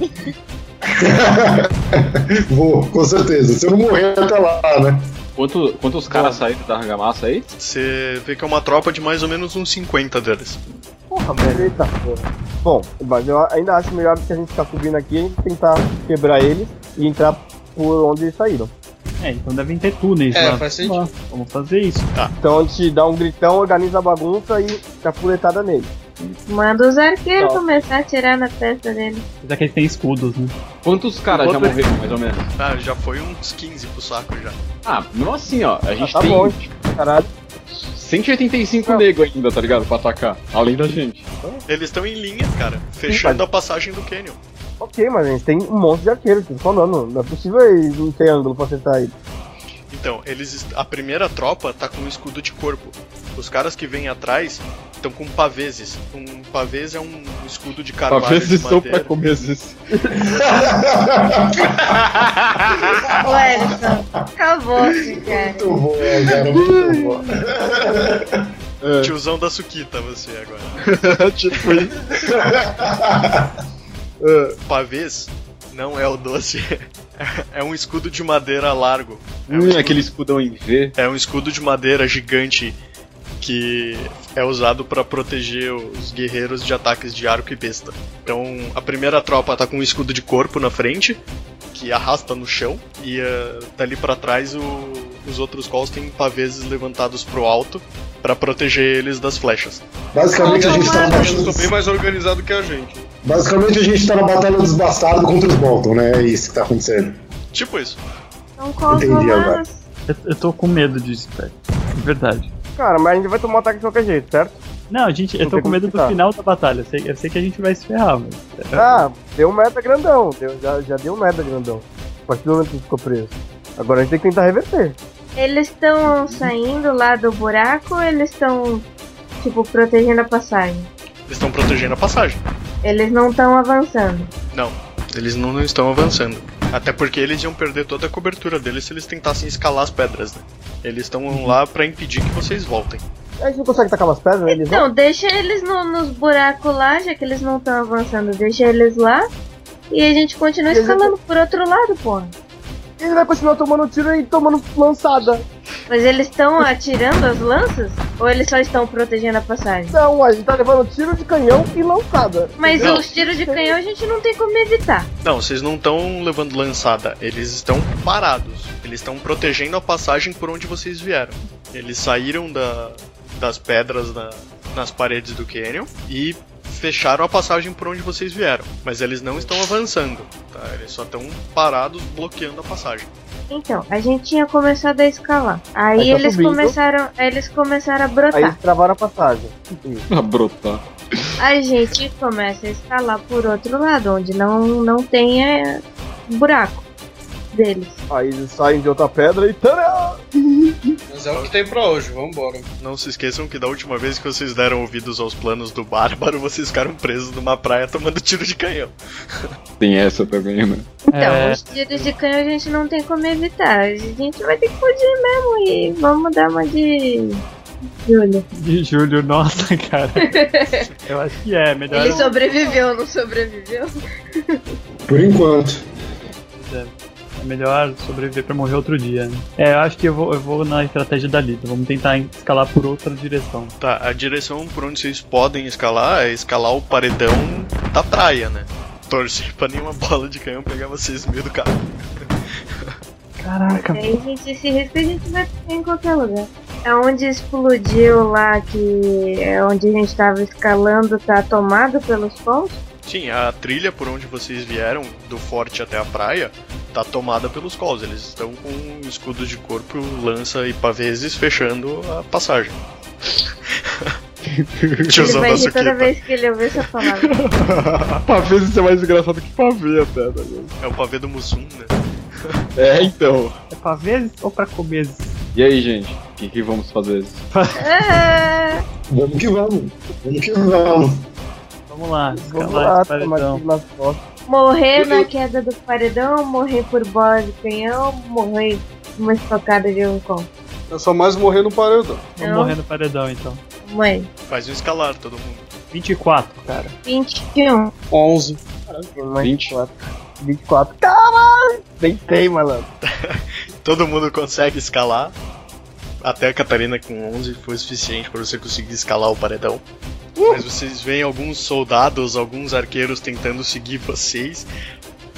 Vou, com certeza. Se eu não morrer até lá, né? Quanto, quantos caras saíram da argamassa aí? Você vê que é uma tropa de mais ou menos uns 50 deles. Porra, velho. Eita porra. Bom, mas eu ainda acho melhor que a gente ficar subindo aqui a gente tentar quebrar eles e entrar por onde saíram. É, então devem ter túneis É, lá. faz sentido. Lá, Vamos fazer isso. Então a gente dá um gritão, organiza a bagunça e capuletada nele. Manda os arqueiros começar a atirar na testa dele. Apesar que eles têm escudos, né? Quantos caras já morreram, mais ou menos? Ah, já foi uns 15 pro saco já. Ah, mesmo assim, ó. A gente tá tem bom. Caralho. 185 Não. nego ainda, tá ligado? Pra atacar. Além da gente. Eles estão em linha, cara, fechando a passagem do Canyon. Ok, mas a gente tem um monte de arqueiros, tô falando. Não é possível eles não ter ângulo pra acertar ele. Então, eles a primeira tropa tá com um escudo de corpo. Os caras que vêm atrás estão com paveses. Um pavês é um escudo de carvalho Talvez de estão pra madeira. comer esses. Ô, Ellison, acabou, assim, cara. Muito bom, cara, muito bom. Tiozão da Suquita, você agora. tipo isso. Pavês não é o doce. É um escudo de madeira largo. É um, Hum, escudo, aquele escudão em V. é um escudo de madeira gigante que é usado pra proteger os guerreiros de ataques de arco e besta. Então, a primeira tropa tá com um escudo de corpo na frente, que arrasta no chão, e eh, dali pra trás o- os outros calls têm paveses levantados pro alto pra proteger eles das flechas. Basicamente a gente tá na tô bem batalha. mais organizado que a gente. Basicamente a gente tá na batalha dos bastardos contra os Bolton, né? É isso que tá acontecendo. Tipo isso. Então, Entendi agora. Eu, eu tô com medo disso, velho. De verdade. Cara, mas a gente vai tomar um ataque de qualquer jeito, certo? Não, a gente, eu tô com medo do final da batalha. Eu sei, eu sei que a gente vai se ferrar, mas. Ah, deu um meta grandão. Deu, já, já deu um meta grandão. A partir do momento que ficou preso. Agora a gente tem que tentar reverter. eles estão saindo lá do buraco ou eles estão, tipo, protegendo a passagem? Eles estão protegendo a passagem. Eles não estão avançando. Não, eles não, não estão avançando. Até porque eles iam perder toda a cobertura deles se eles tentassem escalar as pedras, né? Eles estão lá pra impedir que vocês voltem. A gente não consegue tacar umas pedras neles, não? Então, deixa eles no- nos buracos lá, já que eles não estão avançando. Deixa eles lá. E a gente continua Eles- escalando por outro lado, porra. Ele vai continuar tomando tiro e tomando lançada. Mas eles estão atirando as lanças? Ou eles só estão protegendo a passagem? Não, a gente tá levando tiro de canhão e lançada. Mas Não. os tiros de canhão a gente não tem como evitar. Não, vocês não estão levando lançada, eles estão parados. Eles estão protegendo a passagem por onde vocês vieram. Eles saíram da, das pedras na- nas paredes do canyon e fecharam a passagem por onde vocês vieram. Mas eles não estão avançando, tá? Eles só estão parados bloqueando a passagem. Então, a gente tinha começado a escalar. Aí, Aí tá eles subindo. começaram. Aí eles começaram a Aí brotar. eles travaram a passagem. A brotar. A gente começa a escalar por outro lado, onde não, não tem é, buraco deles. Aí eles saem de outra pedra e. Tadã! Mas é o que tem pra hoje, vambora. Não se esqueçam que da última vez que vocês deram ouvidos aos planos do Bárbaro, vocês ficaram presos numa praia tomando tiro de canhão. Tem essa também, né? Então, É. os tiros de canhão a gente não tem como evitar. A gente vai ter que fugir mesmo e vamos dar uma de. Júlia. De Júlio, nossa, cara. Eu acho que é, melhor. Ele sobreviveu, não sobreviveu? Por enquanto. É melhor sobreviver pra morrer outro dia, né? É, eu acho que eu vou, eu vou na estratégia da Lita. Vamos tentar escalar por outra direção. Tá, a direção por onde vocês podem escalar é escalar o paredão da praia, né? Torcer pra nenhuma bola de canhão pegar vocês no meio do caminho. Caraca, Aí gente se risca a gente vai ficar em qualquer lugar. É onde explodiu lá, que é onde a gente tava escalando, tá tomado pelos fogos? Sim, a trilha por onde vocês vieram, do forte até a praia, tá tomada pelos calls. Eles estão com escudos de corpo, lança e paveses fechando a passagem. Tiozão da rir toda Suquita. vez que ele ouvir essa palavra. Pavê é mais engraçado que pavê até, tá ligado? É o pavê do Mussum, né? É, então. é pra vezes ou pra comer? E aí, gente? O que, que vamos fazer? Ah, Vamos que vamos. Vamos que vamos. Vamos Vamos lá, Vamos escalar lá, esse paredão. Morrer na queda do paredão, morrer por bola de canhão, morrer uma estocada de um com. É só mais morrer no paredão. Vamos Não. morrer no paredão então. Mãe, Faz um escalar, todo mundo. 24, cara. 21. 11. Mais 20. 24. 24. Caralho! Tentei, malandro. Todo mundo consegue escalar. Até a Catarina com 11 foi suficiente para você conseguir escalar o paredão. Mas vocês veem alguns soldados, alguns arqueiros tentando seguir vocês.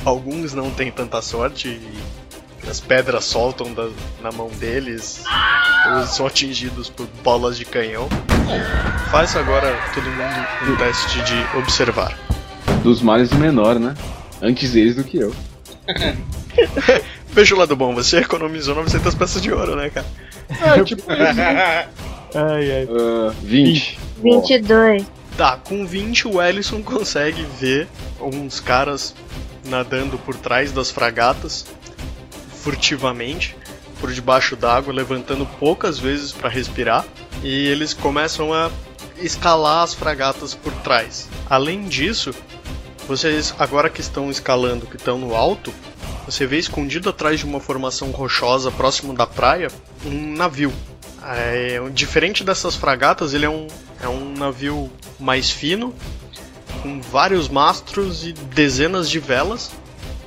Alguns não têm tanta sorte e as pedras soltam da- na mão deles. Ou são atingidos por bolas de canhão. Faça agora todo mundo um teste de observar. Dos males o menor, né? Antes eles do que eu. Veja o lado bom, você economizou 900 peças de ouro, né, cara? É, tipo, Ai, ai. Ah, 20. 22. Tá, com 20 o Ellison consegue ver uns caras nadando por trás das fragatas, furtivamente, por debaixo d'água, levantando poucas vezes para respirar, e eles começam a escalar as fragatas por trás. Além disso, vocês agora que estão escalando, que estão no alto, você vê escondido atrás de uma formação rochosa próximo da praia um navio. É, diferente dessas fragatas, ele é um, é um navio mais fino, com vários mastros e dezenas de velas.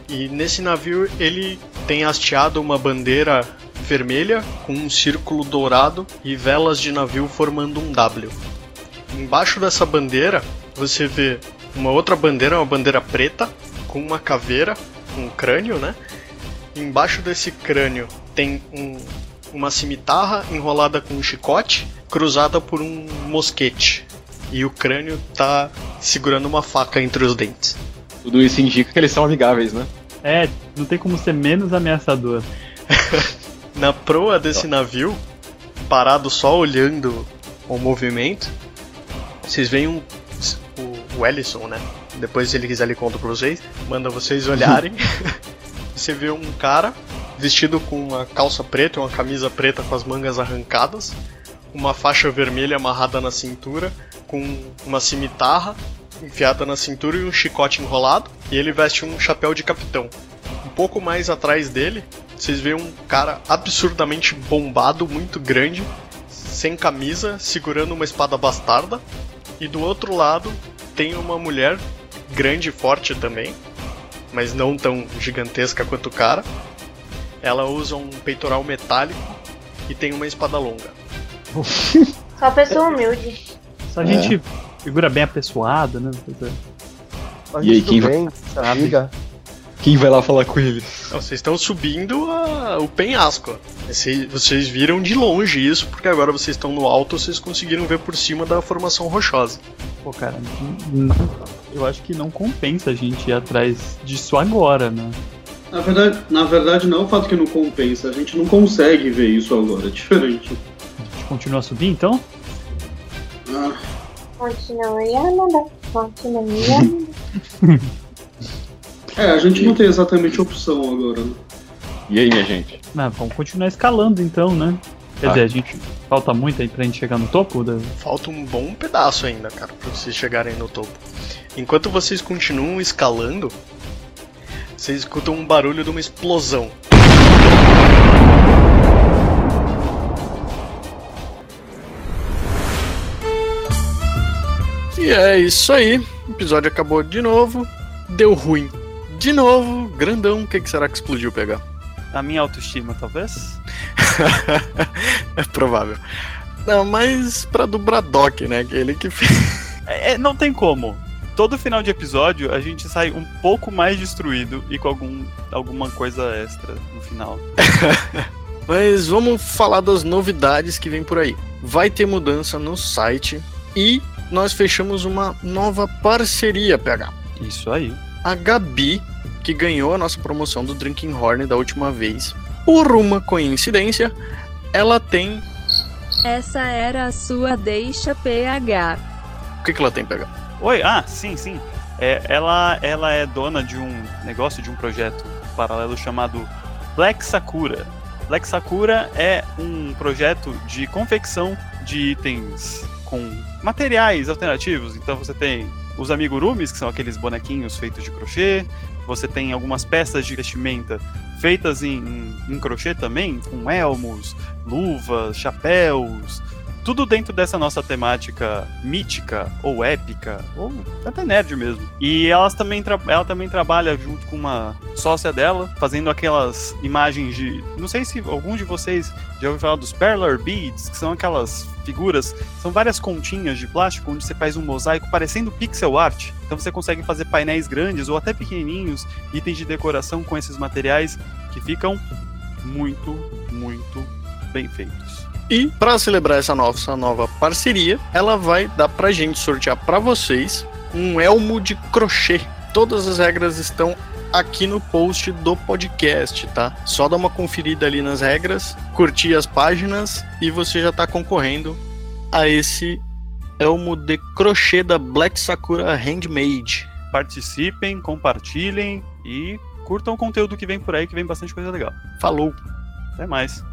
E nesse navio ele tem hasteado uma bandeira vermelha com um círculo dourado e velas de navio formando um W. Embaixo dessa bandeira você vê uma outra bandeira, uma bandeira preta com uma caveira, um crânio, né? Embaixo desse crânio tem um, uma cimitarra enrolada com um chicote, cruzada por um mosquete. E o crânio tá segurando uma faca entre os dentes. Tudo isso indica que eles são amigáveis, né? É, não tem como ser menos ameaçador. Na proa desse navio, parado só olhando o movimento, vocês veem um, o, o Ellison, né? Depois, se ele quiser, ele conta pra vocês. Manda vocês olharem. Você vê um cara vestido com uma calça preta e uma camisa preta com as mangas arrancadas, uma faixa vermelha amarrada na cintura, com uma cimitarra enfiada na cintura e um chicote enrolado, e ele veste um chapéu de capitão. Um pouco mais atrás dele, vocês veem um cara absurdamente bombado, muito grande, sem camisa, segurando uma espada bastarda, e do outro lado tem uma mulher grande e forte também, mas não tão gigantesca quanto o cara. Ela usa um peitoral metálico e tem uma espada longa. Só pessoa humilde. Só a gente figura bem apessoada, né? Só E aí, gente quem do vai- amiga. Quem vai lá falar com eles? Então, vocês estão subindo a- o penhasco. ó. Esse- vocês viram de longe isso, porque agora vocês estão no alto, vocês conseguiram ver por cima da formação rochosa. Pô, cara, não- eu acho que não compensa a gente ir atrás disso agora, né? Na verdade, na verdade, não é o fato que não compensa, a gente não consegue ver isso agora, é diferente. A gente continua a subir então? Ah. Continue andando. é, a gente não tem exatamente opção agora. Né? E aí, minha gente? Ah, vamos continuar escalando então, né? Quer Tá. dizer, a gente. Falta muito aí pra gente chegar no topo da. Falta um bom pedaço ainda, cara, pra vocês chegarem no topo. Enquanto vocês continuam escalando, vocês escutam um barulho de uma explosão. E é isso aí. O episódio acabou de novo. Deu ruim. De novo, grandão. O que, que será que explodiu pegar? A minha autoestima, talvez? é provável. Não, mas pra do Braddock, né? Aquele que fez. É, é, não tem como. Todo final de episódio a gente sai um pouco mais destruído e com algum, alguma coisa extra no final. Mas vamos falar das novidades que vem por aí. Vai ter mudança no site e nós fechamos uma nova parceria, PH. Isso aí. A Gabi, que ganhou a nossa promoção do Drinking Horn da última vez, por uma coincidência, ela tem. Essa era a sua deixa PH. O que, que ela tem, PH? Oi, ah, sim, sim. É, ela, ela é dona de um negócio, de um projeto paralelo chamado Black Sakura. Black Sakura é um projeto de confecção de itens com materiais alternativos. Então você tem os amigurumis, que são aqueles bonequinhos feitos de crochê. Você tem algumas peças de vestimenta feitas em, em, em crochê também, com elmos, luvas, chapéus, tudo dentro dessa nossa temática mítica ou épica ou até nerd mesmo. E elas também ela também trabalha junto com uma sócia dela, fazendo aquelas imagens de, não sei se algum de vocês já ouviu falar dos Perler Beads, que são aquelas figuras, são várias continhas de plástico onde você faz um mosaico parecendo pixel art. Então você consegue fazer painéis grandes ou até pequenininhos, itens de decoração com esses materiais que ficam muito, muito bem feitos. E para celebrar essa nova, essa nova parceria, ela vai dar pra gente sortear para vocês um elmo de crochê. Todas as regras estão aqui no post do podcast, tá? Só dá uma conferida ali nas regras, curtir as páginas e você já tá concorrendo a esse elmo de crochê da Black Sakura Handmade. Participem, compartilhem e curtam o conteúdo que vem por aí, que vem bastante coisa legal. Falou! Até mais!